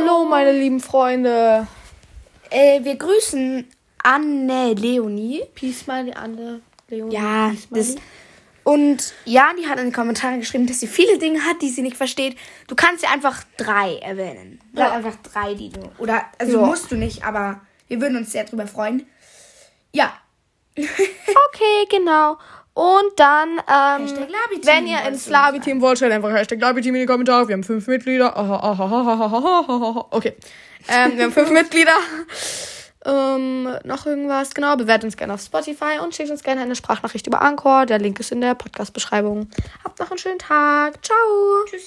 Hallo, meine lieben Freunde. Äh, wir grüßen Anne Leonie. Peace, meine Anne. Leonie. Ja, das. Und ja, die hat in die Kommentare geschrieben, dass sie viele Dinge hat, die sie nicht versteht. Du kannst dir einfach drei erwähnen. Sag Ja. einfach drei, die du. Oder, also Ja. musst du nicht, aber wir würden uns sehr drüber freuen. Ja. Okay, genau. Und dann, ähm, wenn ihr ins Labi-Team wollt, stellt einfach Hashtag Labi-Team in die Kommentare. Wir haben fünf Mitglieder. Okay. Ähm, wir haben fünf Mitglieder. Ähm, noch irgendwas? Genau, bewertet uns gerne auf Spotify und schickt uns gerne eine Sprachnachricht über Anchor. Der Link ist in der Podcast-Beschreibung. Habt noch einen schönen Tag. Ciao. Tschüssi.